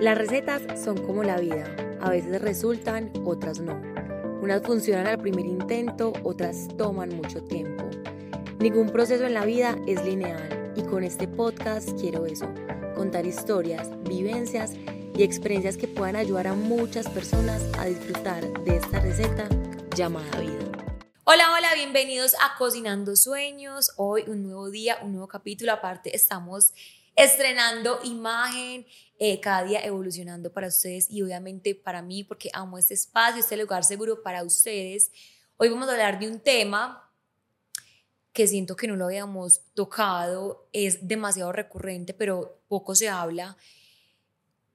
Las recetas son como la vida, a veces resultan, otras no. Unas funcionan al primer intento, otras toman mucho tiempo. Ningún proceso en la vida es lineal y con este podcast quiero eso, contar historias, vivencias y experiencias que puedan ayudar a muchas personas a disfrutar de esta receta llamada vida. Hola, hola, bienvenidos a Cocinando Sueños. Hoy un nuevo día, un nuevo capítulo. Aparte, estamos estrenando imagen, eh, cada día evolucionando para ustedes y obviamente para mí, porque amo este espacio, este lugar seguro para ustedes. Hoy vamos a hablar de un tema que siento que no lo habíamos tocado, es demasiado recurrente, pero poco se habla.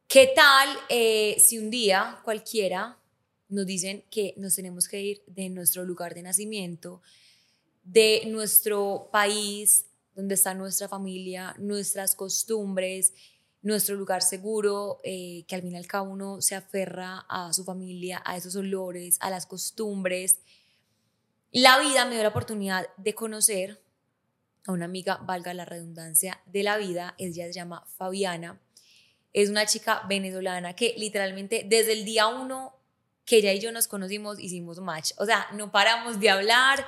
¿Qué tal eh, si un día cualquiera nos dicen que nos tenemos que ir de nuestro lugar de nacimiento, de nuestro país, donde está nuestra familia, nuestras costumbres, nuestro lugar seguro, eh, que al fin y al cabo uno se aferra a su familia, a esos olores, a las costumbres. La vida me dio la oportunidad de conocer a una amiga, valga la redundancia, de la vida. Ella se llama Fabiana. Es una chica venezolana que literalmente desde el día uno que ella y yo nos conocimos hicimos match. O sea, no paramos de hablar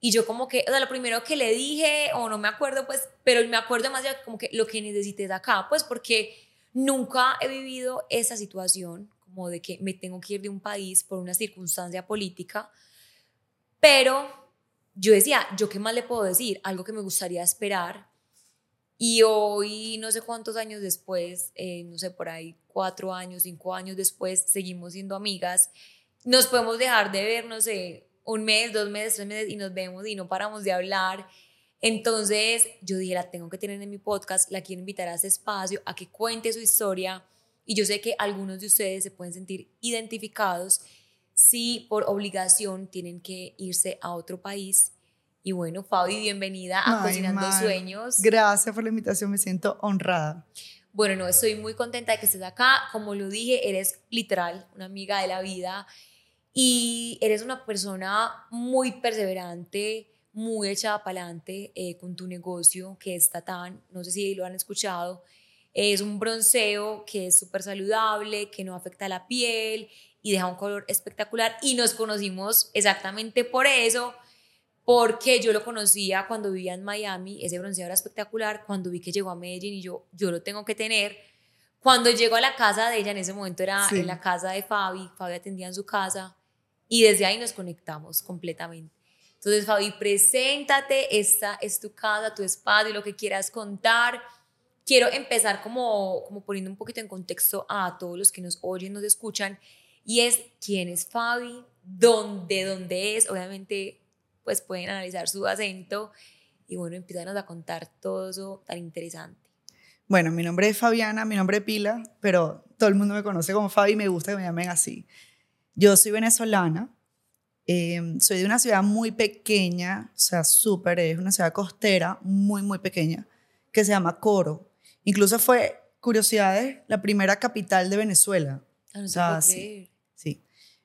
y yo como que, o sea, lo primero que le dije, o no me acuerdo, pues, pero me acuerdo más ya como que lo que necesites acá, pues porque nunca he vivido esa situación como de que me tengo que ir de un país por una circunstancia política, pero yo decía, ¿yo qué más le puedo decir? Algo que me gustaría esperar. Y hoy, no sé cuántos años después, eh, no sé, por ahí cuatro años, cinco años después, seguimos siendo amigas. Nos podemos dejar de ver, no sé, un mes, dos meses, tres meses y nos vemos y no paramos de hablar. Entonces yo dije, la tengo que tener en mi podcast, la quiero invitar a ese espacio, a que cuente su historia y yo sé que algunos de ustedes se pueden sentir identificados si por obligación tienen que irse a otro país. Y bueno, Fabi, bienvenida a Cocinando Sueños. Gracias por la invitación, me siento honrada. Bueno, no, estoy muy contenta de que estés acá. Como lo dije, eres literal una amiga de la vida y eres una persona muy perseverante, muy echada para adelante eh, con tu negocio, que es Tatán, no sé si lo han escuchado, es un bronceo que es súper saludable, que no afecta la piel y deja un color espectacular. Y nos conocimos exactamente por eso, porque yo lo conocía cuando vivía en Miami, ese bronceado era espectacular, cuando vi que llegó a Medellín y yo, yo lo tengo que tener. Cuando llegó a la casa de ella, en ese momento era en la casa de Fabi, Fabi atendía en su casa, y desde ahí nos conectamos completamente. Entonces, Fabi, preséntate, esta es tu casa, tu espacio, lo que quieras contar. Quiero empezar como, como poniendo un poquito en contexto a todos los que nos oyen, nos escuchan, y es quién es Fabi, dónde, dónde es, obviamente, pues pueden analizar su acento, y bueno, empiezan a contar todo eso tan interesante. Bueno, mi nombre es Fabiana, mi nombre es Pila, pero todo el mundo me conoce como Fabi y me gusta que me llamen así. Yo soy venezolana, em, soy de una ciudad muy pequeña, o sea, súper, es una ciudad costera, muy, muy pequeña, que se llama Coro. Incluso fue, curiosidades, la primera capital de Venezuela. Ah, no o sea, sí, sí.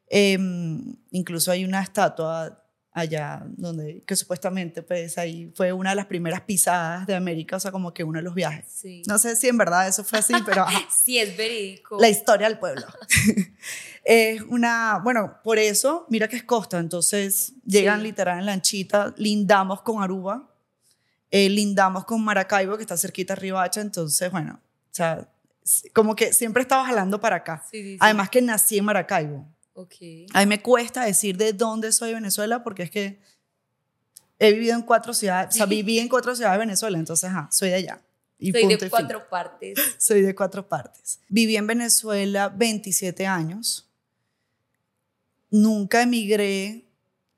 Em, incluso hay una estatua allá, donde, que supuestamente pues ahí fue una de las primeras pisadas de América, o sea, como que uno de los viajes. Sí. No sé si en verdad eso fue así, pero... sí, es verídico. La historia del pueblo. es una, bueno, por eso, mira que es costa, entonces llegan literal en lanchita, lindamos con Aruba, eh, lindamos con Maracaibo, que está cerquita de Ribacha, entonces, bueno, o sea, como que siempre estaba jalando para acá. Además que nací en Maracaibo. Okay. A mí me cuesta decir de dónde soy de Venezuela porque es que he vivido en cuatro ciudades, o sea, viví en cuatro ciudades de Venezuela, entonces, ajá, soy de allá. Y soy de cuatro partes. Soy de cuatro partes. Viví en Venezuela 27 años. Nunca emigré.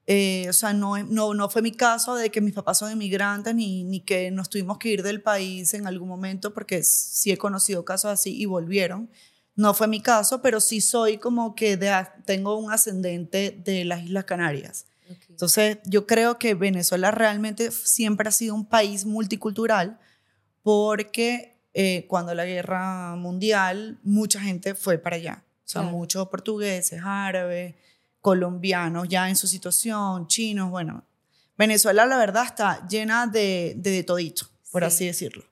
Eh, o sea, no, no, no fue mi caso de que mis papás son inmigrantes ni, ni que nos tuvimos que ir del país en algún momento, porque sí he conocido casos así y volvieron. No fue mi caso, pero sí soy como que tengo un ascendente de las Islas Canarias. Entonces, yo creo que Venezuela realmente siempre ha sido un país multicultural porque eh, cuando la guerra mundial, mucha gente fue para allá. O sea, muchos portugueses, árabes, colombianos ya en su situación, chinos, bueno. Venezuela, la verdad, está llena de, de, todito, por así decirlo.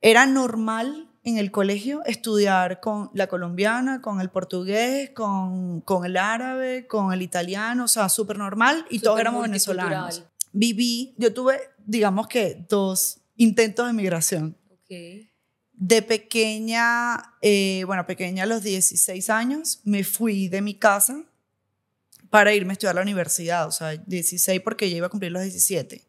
Era normal en el colegio estudiar con la colombiana, con el portugués, con, con el árabe, con el italiano, o sea, súper normal y todos Súper éramos venezolanos. Viví, yo tuve, digamos que, dos intentos de migración. Ok. De pequeña, eh, bueno, pequeña a los 16 años, me fui de mi casa para irme a estudiar a la universidad, o sea, 16 porque ya iba a cumplir los 17.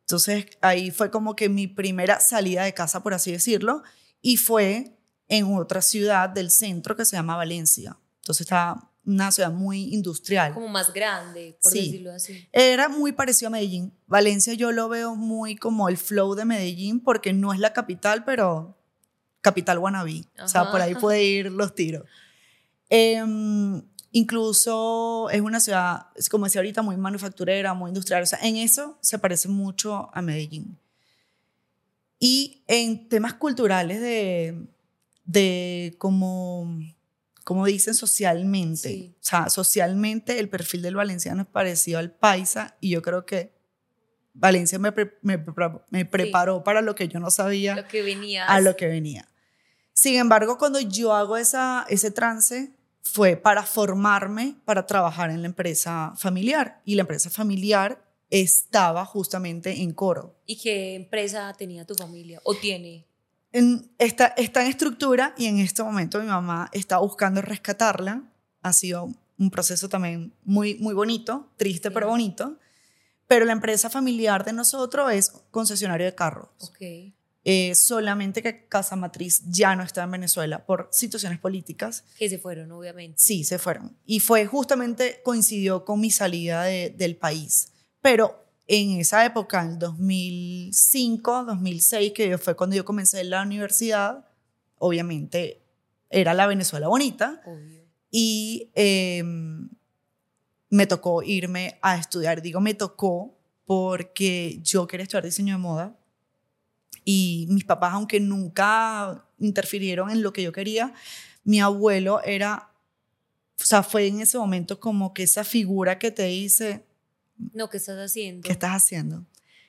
Entonces ahí fue como que mi primera salida de casa, por así decirlo, y fue en otra ciudad del centro que se llama Valencia. Entonces estaba una ciudad muy industrial. Como más grande, por Sí. decirlo así. Era muy parecido a Medellín. Valencia yo lo veo muy como el flow de Medellín porque no es la capital, pero capital wannabe. O sea, Ajá. por ahí puede ir los tiros. Em, incluso es una ciudad, como decía ahorita, muy manufacturera, muy industrial. O sea, en eso se parece mucho a Medellín. Y en temas culturales de, de como, como dicen socialmente, Sí. o sea, socialmente el perfil del valenciano es parecido al paisa y yo creo que Valencia me, pre- me, me preparó para lo que yo no sabía Lo que venía. a lo que venía. Sin embargo, cuando yo hago esa, ese trance, fue para formarme para trabajar en la empresa familiar. Y la empresa familiar estaba justamente en Coro. ¿Y qué empresa tenía tu familia? ¿O tiene? En, está, está en estructura y en este momento mi mamá está buscando rescatarla. Ha sido un proceso también muy, muy bonito, triste Sí. pero bonito. Pero la empresa familiar de nosotros es concesionario de carros. Ok. Eh, solamente que Casa Matriz ya no está en Venezuela por situaciones políticas. Que se fueron, obviamente. Sí, se fueron. Y fue justamente, coincidió con mi salida de- del país. Pero en esa época, en 2005, 2006, que fue cuando yo comencé en la universidad, obviamente era la Venezuela bonita Obvio. y eh, me tocó irme a estudiar. Digo, me tocó porque yo quería estudiar diseño de moda y mis papás, aunque nunca interfirieron en lo que yo quería, mi abuelo era, o sea, fue en ese momento como que esa figura que te dice, No, ¿qué estás haciendo? ¿qué estás haciendo?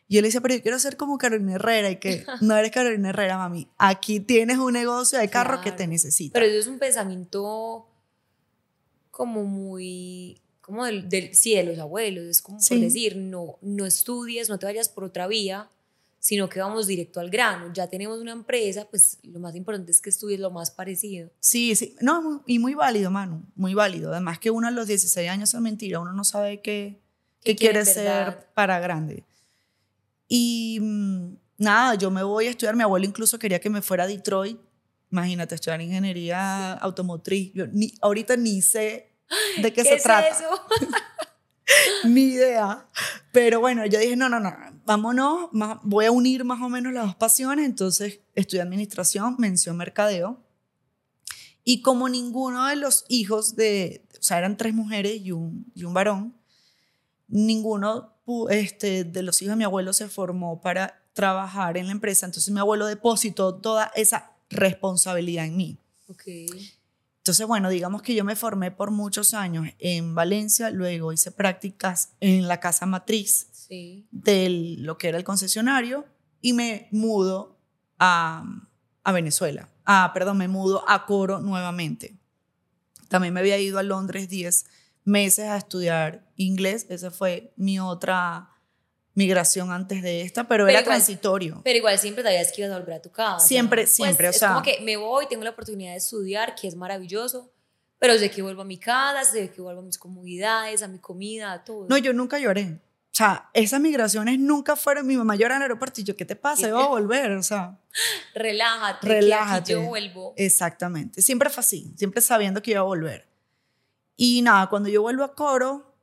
Y yo le decía, pero yo quiero ser como Carolina Herrera y que no eres Carolina Herrera, mami. Aquí tienes un negocio de carro que te Claro. necesita. Pero eso es un pensamiento como muy, como del, del sí, de los abuelos, es como Sí. por decir, no, no estudies, no te vayas por otra vía, sino que vamos directo al grano. Ya tenemos una empresa, pues lo más importante es que estudies lo más parecido. Sí, sí. No, y muy válido, Manu. Muy válido. Además que uno a los 16 años es mentira. Uno no sabe qué, ¿Qué qué quiere quiere en ser para grande. Y mm, nada, yo me voy a estudiar. Mi abuelo incluso quería que me fuera a Detroit. Imagínate, estudiar ingeniería automotriz. Yo ni, ahorita ni sé de qué, se es trata. eso? ni idea. Pero bueno, yo dije, no, no, no, vámonos, más- voy a unir más o menos las dos pasiones. Entonces estudié administración, mención mercadeo. Y como ninguno de los hijos de, o sea, eran tres mujeres y un, y un varón, ninguno este, de los hijos de mi abuelo se formó para trabajar en la empresa. Entonces mi abuelo depositó toda esa responsabilidad en mí. Ok. Entonces, bueno, digamos que yo me formé por muchos años en Valencia, luego hice prácticas en la casa matriz Sí. de lo que era el concesionario y me mudo a, a Venezuela. Ah, perdón, me mudo a Coro nuevamente. También me había ido a Londres 10 meses a estudiar inglés. Esa fue mi otra migración antes de esta, pero, Pero era igual- transitorio. Pero igual siempre sabías que ibas a volver a tu casa. Siempre, Pues, siempre, o es sea- como que me voy, tengo la oportunidad de estudiar, que es maravilloso, pero sé que vuelvo a mi casa, sé que vuelvo a mis comodidades, a mi comida, a todo. No, yo nunca lloré. O sea, esas migraciones nunca fueron. Mi mamá llora en el aeropuerto y yo, ¿qué te pasa? Yo voy a volver. O sea, Relájate, Relájate. que aquí yo vuelvo. exactamente. Siempre fue así, siempre sabiendo que iba a volver. Y nada, cuando yo vuelvo a coro,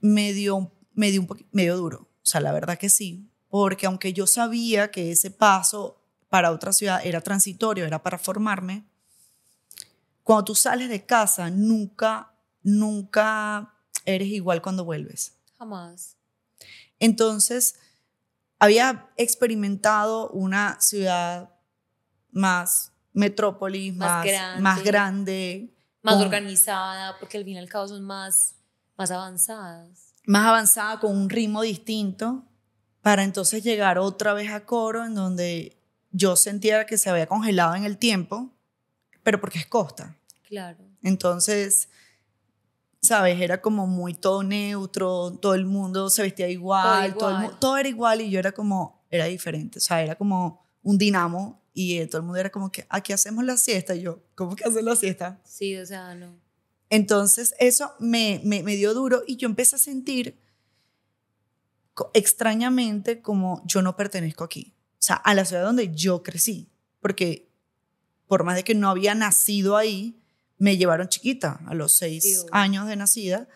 me dio, me dio un poquito, medio duro. O sea, la verdad que sí. Porque aunque yo sabía que ese paso para otra ciudad era transitorio, era para formarme, cuando tú sales de casa, nunca, nunca eres igual cuando vuelves. Jamás. Entonces, había experimentado una ciudad más metrópolis, Más más, grande. más grande, Más organizada, porque al fin y al cabo son más, más avanzadas. más avanzada, con un ritmo distinto, para entonces llegar otra vez a coro, en donde yo sentía que se había congelado en el tiempo, pero porque es costa. Claro. Entonces, ¿sabes? Era como muy todo neutro, todo el mundo se vestía igual, todo, igual. todo era igual y yo era como, era diferente, o sea, era como un dinamo y eh, todo el mundo era como que, aquí hacemos la siesta y yo, ¿cómo que hacen la siesta? Sí, o sea, no. Entonces eso me, me, me dio duro y yo empecé a sentir extrañamente como yo no pertenezco aquí, o sea, a la ciudad donde yo crecí, porque por más de que no había nacido ahí, me llevaron chiquita a los seis años de nacida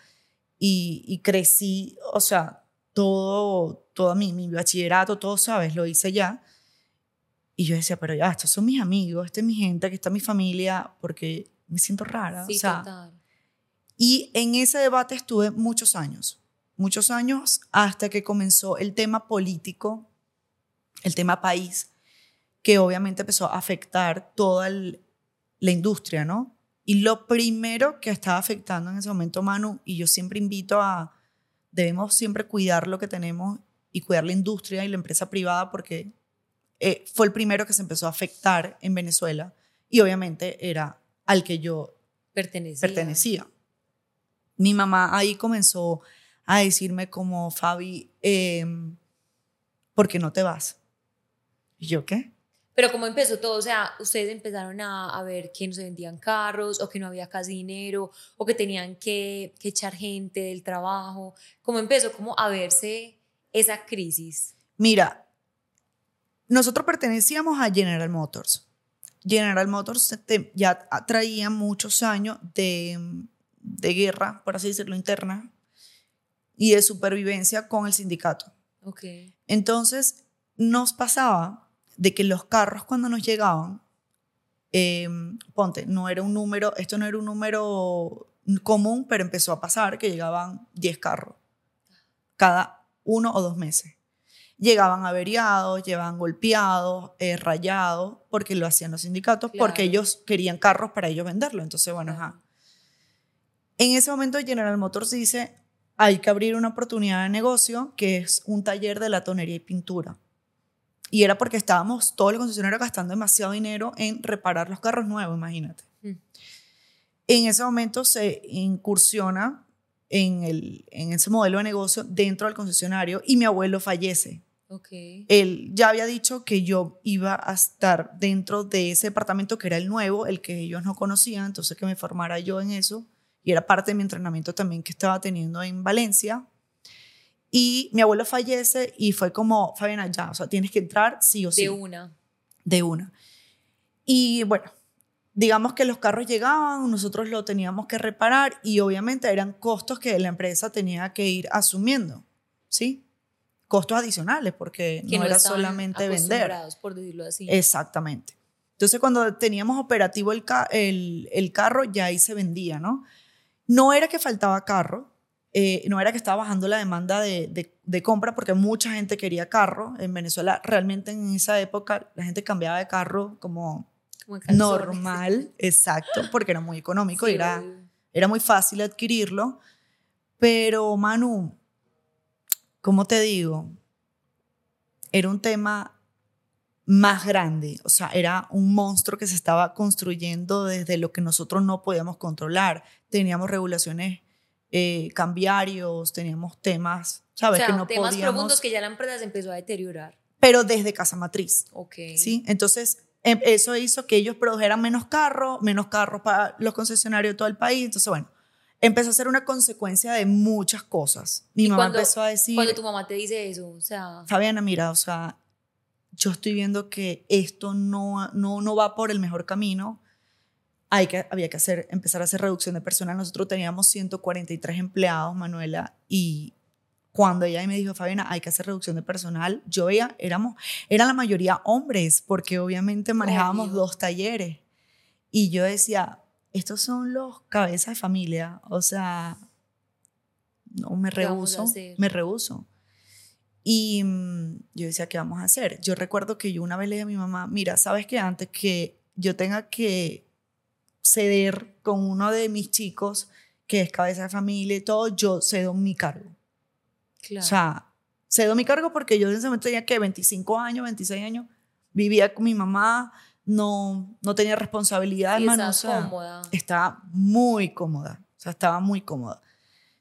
y, y crecí, o sea, todo, todo mi, mi bachillerato, todo, ¿sabes? Lo hice ya. Y yo decía, pero ya, estos son mis amigos, esta es mi gente, aquí está mi familia, porque me siento rara. Sí, o sea, total. y en ese debate estuve muchos años, muchos años hasta que comenzó el tema político, el tema país, que obviamente empezó a afectar toda el- la industria, ¿no? Y lo primero que estaba afectando en ese momento, Manu, y yo siempre invito a, debemos siempre cuidar lo que tenemos y cuidar la industria y la empresa privada porque eh, fue el primero que se empezó a afectar en Venezuela y obviamente era al que yo Pertenecía. pertenecía. Mi mamá ahí comenzó a decirme como, Fabi, em, ¿por qué no te vas? ¿Y yo qué? Pero ¿cómo empezó todo? O sea, ustedes empezaron a, a ver que no se vendían carros o que no había casi dinero o que tenían que, que echar gente del trabajo. ¿Cómo empezó como a verse esa crisis? Mira, nosotros pertenecíamos a General Motors. General Motors ya traía muchos años de, de guerra, por así decirlo, interna y de supervivencia con el sindicato. Ok. Entonces, nos pasaba de que los carros cuando nos llegaban, eh, ponte, no era un número, esto no era un número común, pero empezó a pasar que llegaban 10 carros cada uno o dos meses. Llegaban averiados, llegaban golpeados, eh, rayados, porque lo hacían los sindicatos, porque ellos querían carros para ellos venderlo. Entonces, bueno, ajá. En ese momento General Motors dice, hay que abrir una oportunidad de negocio que es un taller de latonería y pintura. Y era porque estábamos todo el concesionario gastando demasiado dinero en reparar los carros nuevos, imagínate. Mm. En ese momento se incursiona en, el, en ese modelo de negocio dentro del concesionario y mi abuelo fallece. Ok. Él ya había dicho que yo iba a estar dentro de ese departamento que era el nuevo, el que ellos no conocían, entonces que me formara yo en eso. Y era parte de mi entrenamiento también que estaba teniendo en Valencia. Y mi abuelo fallece y fue como, Fabiana, ya, o sea, tienes que entrar sí o sí. De una. De una. Y bueno, digamos que los carros llegaban, nosotros lo teníamos que reparar y obviamente eran costos que la empresa tenía que ir asumiendo, ¿sí? Costos adicionales porque Que no, era solamente vender. por decirlo así. Exactamente. Entonces, cuando teníamos operativo el, ca- el, el carro, ya ahí se vendía, ¿no? No era que faltaba carro, eh, no era que estaba bajando la demanda de, de- de compra, porque mucha gente quería carro. En Venezuela, realmente en esa época, la gente cambiaba de carro como normal, exacto, porque era muy económico Sí, y era, era muy fácil adquirirlo. Pero, Manu, ¿cómo te digo? Era un tema más grande, o sea, era un monstruo que se estaba construyendo desde lo que nosotros no podíamos controlar. Teníamos regulaciones eh, cambiarios, teníamos temas, O ¿sabes? sea, que no temas podíamos, profundos que ya la empresa se empezó a deteriorar. pero desde casa matriz. Ok. ¿sí? Entonces, em- eso hizo que ellos produjeran menos carros, menos carros para los concesionarios de todo el país. Entonces, bueno, empezó a ser una consecuencia de muchas cosas. Mi mamá cuando- empezó a decir, Cuando tu mamá te dice eso, o sea, Fabiana, mira, o sea, yo estoy viendo que esto no, no, no va por el mejor camino. Hay que, había que hacer, empezar a hacer reducción de personal. Nosotros teníamos 143 empleados, Manuela, y cuando ella me dijo, Fabiana, hay que hacer reducción de personal, yo veía, éramos, eran la mayoría hombres, porque obviamente manejábamos Obvio. dos talleres. Y yo decía, estos son los cabezas de familia, o sea, no me ¿Qué vamos a rehuso, me rehuso. Y mm, yo decía, ¿qué vamos a hacer? Yo recuerdo que yo una vez le dije a mi mamá, mira, ¿sabes qué? Antes que yo tenga que ceder con uno de mis chicos, que es cabeza de familia y todo, yo cedo mi cargo. claro. O sea, cedo mi cargo porque yo en ese momento tenía que 25 años, 26 años, vivía con mi mamá, no, no tenía responsabilidad, Y o sea, cómoda. Estaba muy cómoda, o sea, estaba muy cómoda.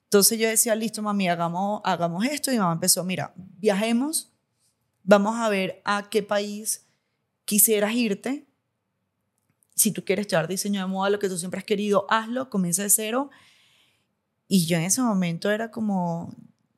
Entonces yo decía, listo, mami, hagamos, hagamos esto. Y mi mamá empezó, mira, viajemos, vamos a ver a qué país quisieras irte. Si tú quieres estudiar diseño de moda, lo que tú siempre has querido, hazlo, comienza de cero. Y yo en ese momento era como,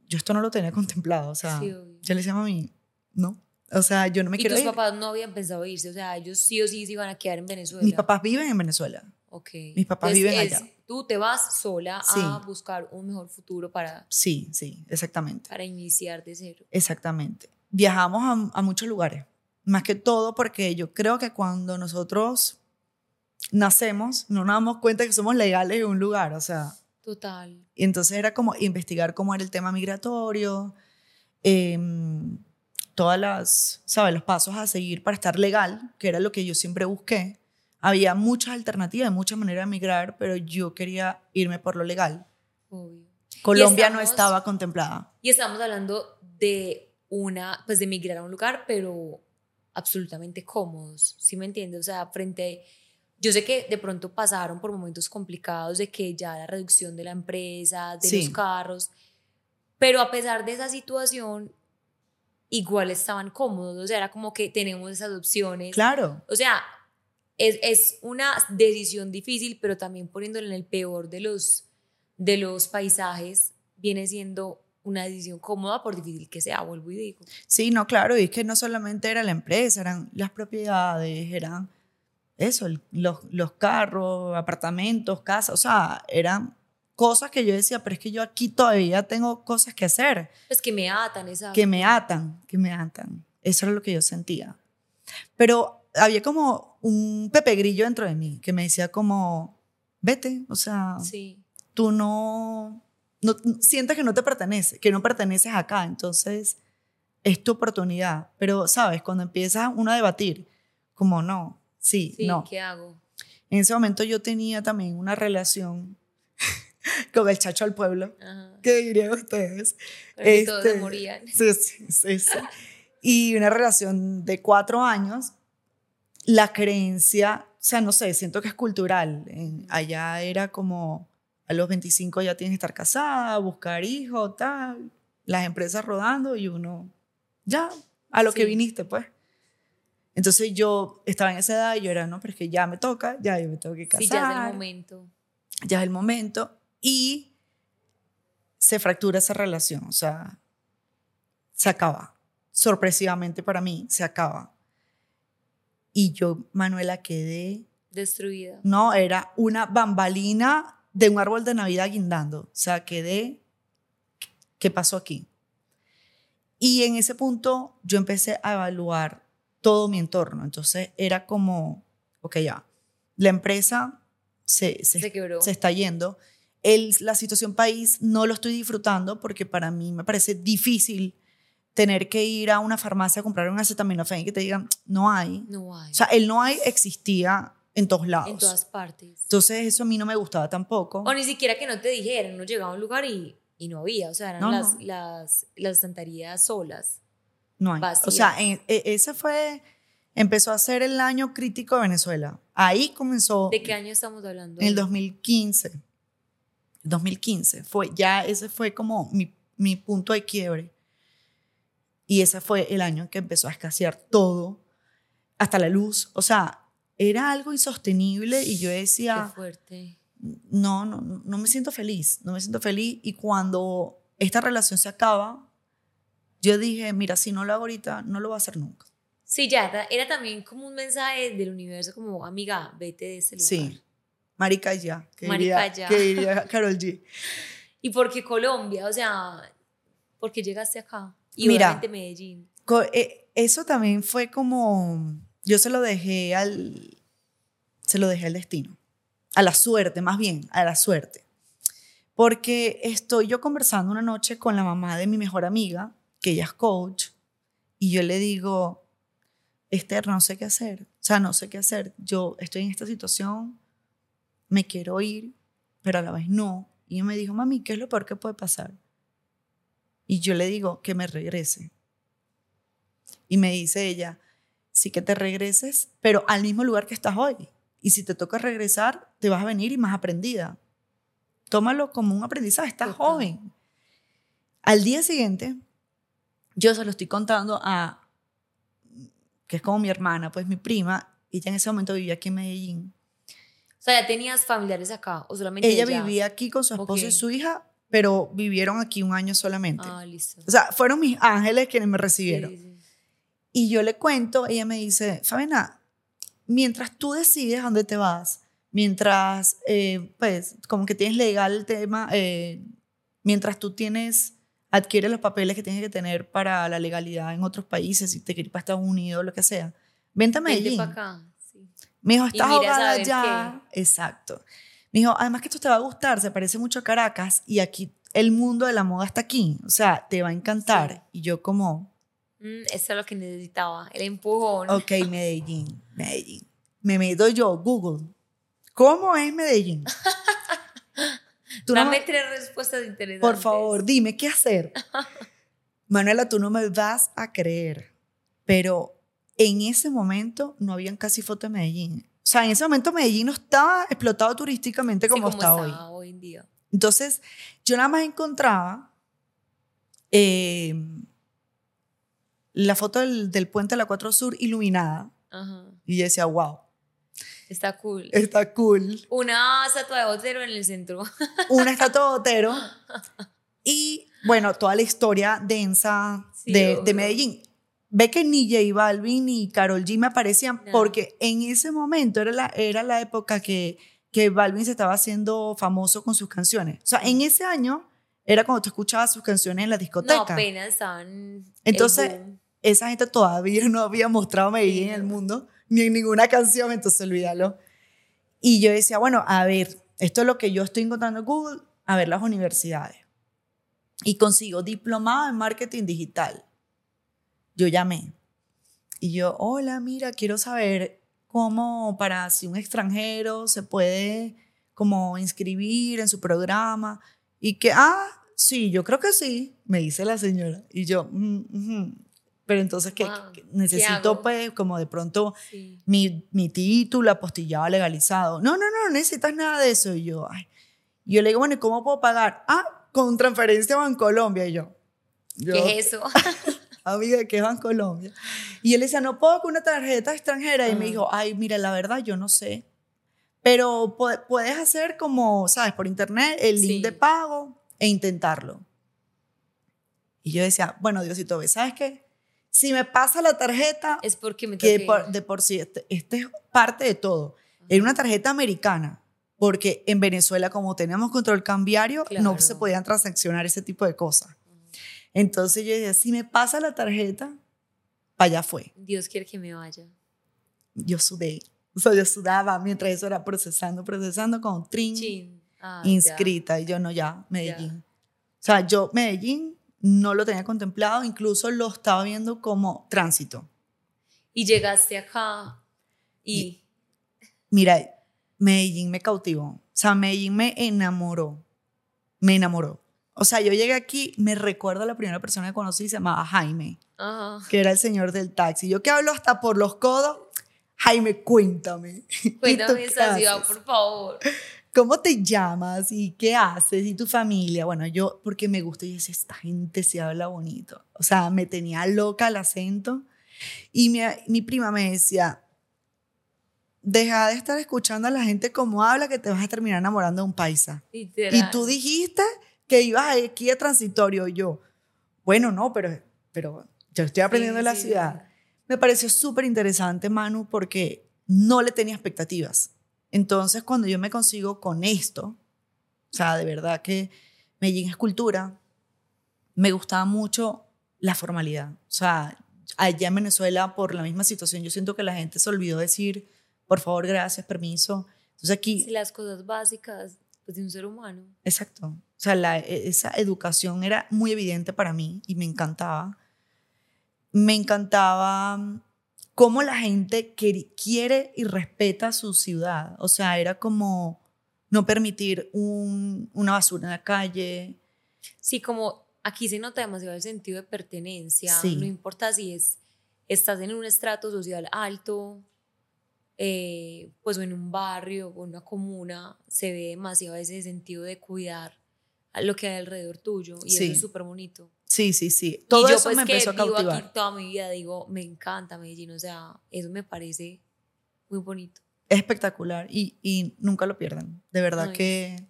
yo esto no lo tenía contemplado, o sea, Sí, yo le decía a mami, no, o sea, yo no me Y quiero tus ir. papás no habían pensado irse, o sea, ellos sí o sí se iban a quedar en Venezuela. Mis papás viven en Venezuela. Ok. mis papás Entonces, viven es- allá. Tú te vas sola Sí. a buscar un mejor futuro para, Sí, sí, exactamente. para iniciar de cero. Exactamente. Viajamos a, a muchos lugares, más que todo porque yo creo que cuando nosotros nacemos no nos damos cuenta que somos legales en un lugar, o sea, Total. y entonces era como investigar cómo era el tema migratorio, em, todas las, ¿sabes? Los pasos a seguir para estar legal, que era lo que yo siempre busqué. Había muchas alternativas, muchas maneras de migrar, pero yo quería irme por lo legal. Obvio. Colombia no estaba contemplada. Y estamos hablando de una, pues de emigrar a un lugar, pero absolutamente cómodos, ¿sí me entiendes? O sea, frente, yo sé que de pronto pasaron por momentos complicados de que ya la reducción de la empresa, de Sí. los carros, pero a pesar de esa situación, igual estaban cómodos, o sea, era como que tenemos esas opciones. Claro. O sea, es, es una decisión difícil, pero también poniéndolo en el peor de los, de los paisajes, viene siendo una decisión cómoda por difícil que sea, vuelvo y digo. Sí, no, claro, y es que no solamente era la empresa, eran las propiedades, eran eso, el- los, los carros, apartamentos, casas, o sea, eran cosas que yo decía, pero es que yo aquí todavía tengo cosas que hacer, Pues que me atan esa... que me atan, que me atan. Eso era lo que yo sentía. Pero había como un Pepe Grillo dentro de mí que me decía como, vete, o sea, Sí, tú no, no sientes que no te pertenece, que no perteneces acá, entonces es tu oportunidad. Pero, ¿sabes? Cuando empieza uno a debatir, como no, sí, sí, no. ¿qué hago? En ese momento yo tenía también una relación con el chacho al pueblo. Ajá. ¿Qué dirían ustedes? Que todos Este, morían. Sí, sí, sí, sí. Y una relación de cuatro años, la creencia, o sea, no sé, siento que es cultural. En- allá era como a los 25 ya tienes que estar casada, buscar hijos, tal, las empresas rodando y uno, ya, a lo que Sí. viniste, pues. Entonces yo estaba en esa edad y yo era, no, pero es que ya me toca, ya yo me tengo que casar Sí, ya es el momento. ya es el momento y se fractura esa relación, o sea, se acaba. Sorpresivamente para mí, se acaba. Y yo, Manuela, quedé, Destruida. no, era una bambalina de un árbol de Navidad guindando, o sea, quedé, ¿qué pasó aquí? Y en ese punto yo empecé a evaluar todo mi entorno, entonces era como, ok, ya, la empresa se, se, Se quebró. se está yendo. El, la situación país no lo estoy disfrutando porque para mí me parece difícil tener que ir a una farmacia a comprar un acetaminofén y que te digan, no hay. No hay. O sea, el no hay existía en todos lados. en todas partes. Entonces eso a mí no me gustaba tampoco. O ni siquiera que no te dijeran, uno llegaba a un lugar y, y no había, o sea, eran No, las, no. Las, las estanterías solas. No hay. vacía. O sea, en- e- ese fue, empezó a ser el año crítico de Venezuela. Ahí comenzó ¿De qué año estamos hablando? en el 2015. 2015. Fue, ya ese fue como mi, mi punto de quiebre. Y ese fue el año en que empezó a escasear todo, hasta la luz. O sea, era algo insostenible y yo Qué decía, fuerte. no, no, no me siento feliz, no me siento feliz. Y cuando esta relación se acaba, yo dije, mira, si no lo hago ahorita, no lo voy a hacer nunca. Sí, ya, era también como un mensaje del universo, como, amiga, vete de ese lugar. Sí, marica ya, que Marica diría, ya. que diría Carol G. ¿Y por qué Colombia? O sea, ¿por qué llegaste acá? Y Mira. Medellín. Eh, Eso también fue como, yo se lo dejé al, se lo dejé al destino, a la suerte, más bien, a la suerte. Porque estoy yo conversando una noche con la mamá de mi mejor amiga, que ella es coach, y yo le digo, Esther, no sé qué hacer, o sea, no sé qué hacer, yo estoy en esta situación, me quiero ir, pero a la vez no. Y me dijo, mami, ¿qué es lo peor que puede pasar? Y yo le digo, que me regrese. Y me dice ella, sí que te regreses, pero al mismo lugar que estás hoy. Y si te toca regresar, te vas a venir y más aprendida. Tómalo como un aprendizaje, estás Total. joven. Al día siguiente, yo se lo estoy contando a, que es como mi hermana, pues mi prima, ella en ese momento vivía aquí en Medellín. O sea, ¿ya tenías familiares acá? ¿O solamente Ella ella? vivía aquí con su esposo y Ok. su hija, pero vivieron aquí un año solamente. Ah, listo. O sea, fueron mis ángeles quienes me recibieron. Sí, sí. Y yo le cuento, ella me dice, Fabiana, mientras tú decides a dónde te vas, mientras, eh, pues, como que tienes legal el tema, eh, mientras tú tienes, adquieres los papeles que tienes que tener para la legalidad en otros países, si te quieres ir para Estados Unidos, lo que sea, vente a Vente Medellín. pa' acá. Me dijo, estás ahogada ver ya. Exacto. Me dijo, además que esto te va a gustar, se parece mucho a Caracas y aquí el mundo de la moda está aquí, o sea, te va a encantar. Sí. Y yo como, Mm, eso es lo que necesitaba, el empujón. Ok, Medellín, Medellín. Me meto yo, Google. ¿Cómo es Medellín? Tú no Dame me- tres respuestas interesantes. por favor, dime qué hacer. Manuela, tú no me vas a creer, pero en ese momento no habían casi fotos de Medellín. O sea, en ese momento Medellín no estaba explotado turísticamente Sí, como, está, hoy. hoy en día. Entonces, yo nada más encontraba eh, la foto del, del puente de la 4 Sur iluminada Ajá. y yo decía, wow, Está cool. está cool. Una estatua de Botero en el centro. Una estatua de Botero y, bueno, toda la historia densa Sí, de, de. Medellín. Ve que ni J Balvin ni Carol G me aparecían No. porque en ese momento era la, era la época que, que Balvin se estaba haciendo famoso con sus canciones. O sea, en ese año era cuando tú escuchabas sus canciones en la discoteca. No, apenas estaban. Entonces, esa gente todavía no había mostrado Medellín Sí, en el mundo, ni en ninguna canción, entonces olvídalo. Y yo decía, bueno, a ver, esto es lo que yo estoy encontrando en Google, a ver las universidades. Y consigo diplomado en marketing digital. Yo llamé. Y yo, hola, mira, quiero saber cómo para si un extranjero se puede como inscribir en su programa. Y que, ah, sí, yo creo que sí, me dice la señora. Y yo, "Mm, ujú". pero entonces que Wow, que ¿qué necesito pues como de pronto Sí. mi, mi título apostillado legalizado. No, no, no, no necesitas nada de eso. Y yo, ay. Yo le digo, bueno, ¿y cómo puedo pagar? Ah, con transferencia a Bancolombia. Y yo, yo ¿Qué es eso? amiga, ¿qué es Bancolombia? Y él decía, no puedo con una tarjeta extranjera. Y me Ajá. dijo, ay, mira, la verdad, yo no sé. Pero pu- puedes hacer como, ¿sabes? Por internet, el link Sí. de pago e intentarlo. Y yo decía, bueno, Diosito. ¿sabes qué? Si me pasa la tarjeta, es porque me que por- de por sí, este, este es parte de todo. Era una tarjeta americana, porque en Venezuela, como teníamos control cambiario, no se podían transaccionar ese tipo de cosas. Entonces yo decía, si me pasa la tarjeta, para allá fue. Dios quiere que me vaya. Yo sudé. O sea, yo sudaba mientras eso era procesando, procesando con trin, Chin. Ah, ya. inscrita. Y yo no, ya, Medellín. O sea, yo Medellín no lo tenía contemplado, incluso lo estaba viendo como tránsito. Y llegaste acá y. Mira, Medellín me cautivó. O sea, Medellín me enamoró. Me enamoró. O sea, yo llegué aquí, me recuerdo a la primera persona que conocí, se llamaba Jaime, Ajá. que era el señor del taxi. Yo que hablo hasta por los codos, Jaime, cuéntame. ¿Y tú Cuéntame esa ciudad, por favor. ¿Cómo te llamas? ¿Y qué haces? ¿Y tu familia? Bueno, yo, porque me gusta, y decía, esta gente se habla bonito. O sea, me tenía loca el acento. Y mi, mi prima me decía, deja de estar escuchando a la gente como habla, que te vas a terminar enamorando de un paisa. Literal. Y tú dijiste que ibas aquí de transitorio. Y yo, bueno, no, pero, pero yo estoy aprendiendo Sí, de la sí, ciudad. Me pareció súper interesante, Manu, porque no le tenía expectativas. Entonces, cuando yo me consigo con esto, o sea, de verdad que Medellín es cultura, me gustaba mucho la formalidad. O sea, allá en Venezuela, por la misma situación, yo siento que la gente se olvidó decir, por favor, gracias, permiso. Entonces aquí, Sí, las cosas básicas pues, de un ser humano. exacto. O sea, la- e- esa educación era muy evidente para mí y me encantaba. Me encantaba mm, cómo la gente quiere y respeta su ciudad. O sea, era como no permitir un- una basura en la calle. Sí, como aquí se nota demasiado el sentido de pertenencia. Sí. No importa si es estás en un estrato social alto, eh, pues en un barrio o una comuna, se ve demasiado ese sentido de cuidar lo que hay alrededor tuyo y eso es súper bonito. Sí, sí, sí. Todo y yo, eso pues, me que empezó a vivo cautivar. aquí toda mi vida, digo, me encanta Medellín, o sea, eso me parece muy bonito. Es espectacular y, y nunca lo pierdan. De verdad Ay. que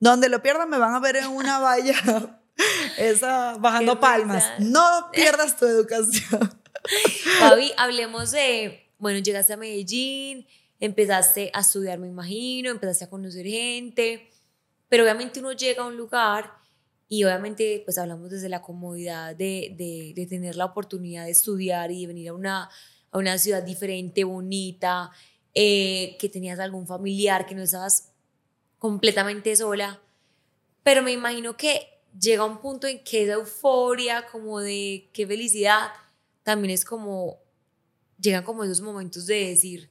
donde lo pierdan me van a ver en una valla esa bajando palmas. No pierdas tu educación. Fabi, hablemos de, bueno, llegaste a Medellín, empezaste a estudiar, me imagino, empezaste a conocer gente, pero obviamente uno llega a un lugar y obviamente pues hablamos desde la comodidad de, de, de tener la oportunidad de estudiar y de venir a una, a una ciudad diferente, bonita, eh, que tenías algún familiar, que no estabas completamente sola, pero me imagino que llega un punto en que esa euforia, como de qué felicidad, también es como, llegan como esos momentos de decir,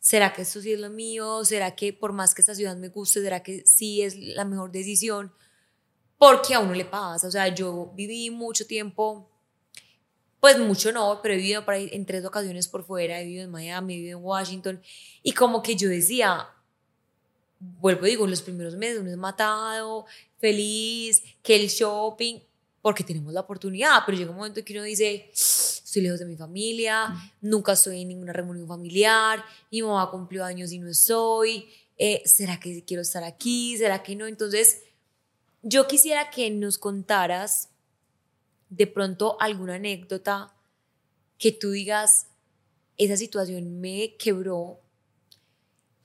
¿será que esto sí es lo mío? ¿Será que por más que esta ciudad me guste, será que sí es la mejor decisión? Porque a uno le pasa, o sea, yo viví mucho tiempo, pues mucho no, pero he vivido en tres ocasiones por fuera, he vivido en Miami, he vivido en Washington, y como que yo decía, vuelvo digo, los primeros meses uno es matado, feliz, que el shopping, porque tenemos la oportunidad, pero llega un momento que uno dice, estoy lejos de mi familia, nunca estoy en ninguna reunión familiar, mi mamá cumplió años y no estoy, eh, ¿será que quiero estar aquí? ¿Será que no? Entonces, yo quisiera que nos contaras de pronto alguna anécdota que tú digas, esa situación me quebró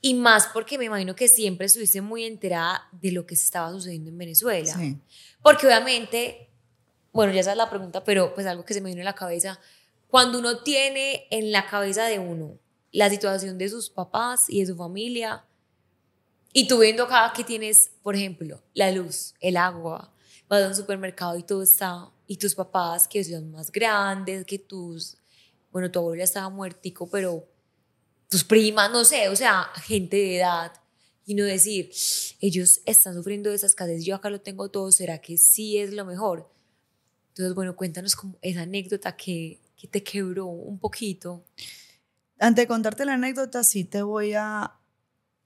y más porque me imagino que siempre estuviste muy enterada de lo que estaba sucediendo en Venezuela. Sí. Porque obviamente, bueno, ya esa es la pregunta, pero pues algo que se me vino en la cabeza, cuando uno tiene en la cabeza de uno la situación de sus papás y de su familia, y tú viendo acá que tienes, por ejemplo, la luz, el agua, vas a un supermercado y todo está, y tus papás que son más grandes, que tus, bueno, tu abuelo ya estaba muertico, pero tus primas, no sé, o sea, gente de edad, y no decir, ellos están sufriendo de esa escasez, yo acá lo tengo todo, ¿será que sí es lo mejor? Entonces, bueno, cuéntanos como esa anécdota que, que te quebró un poquito. Antes de contarte la anécdota, sí te voy a,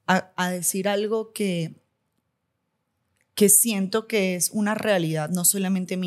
a, a decir algo que, que siento que es una realidad, no solamente mía.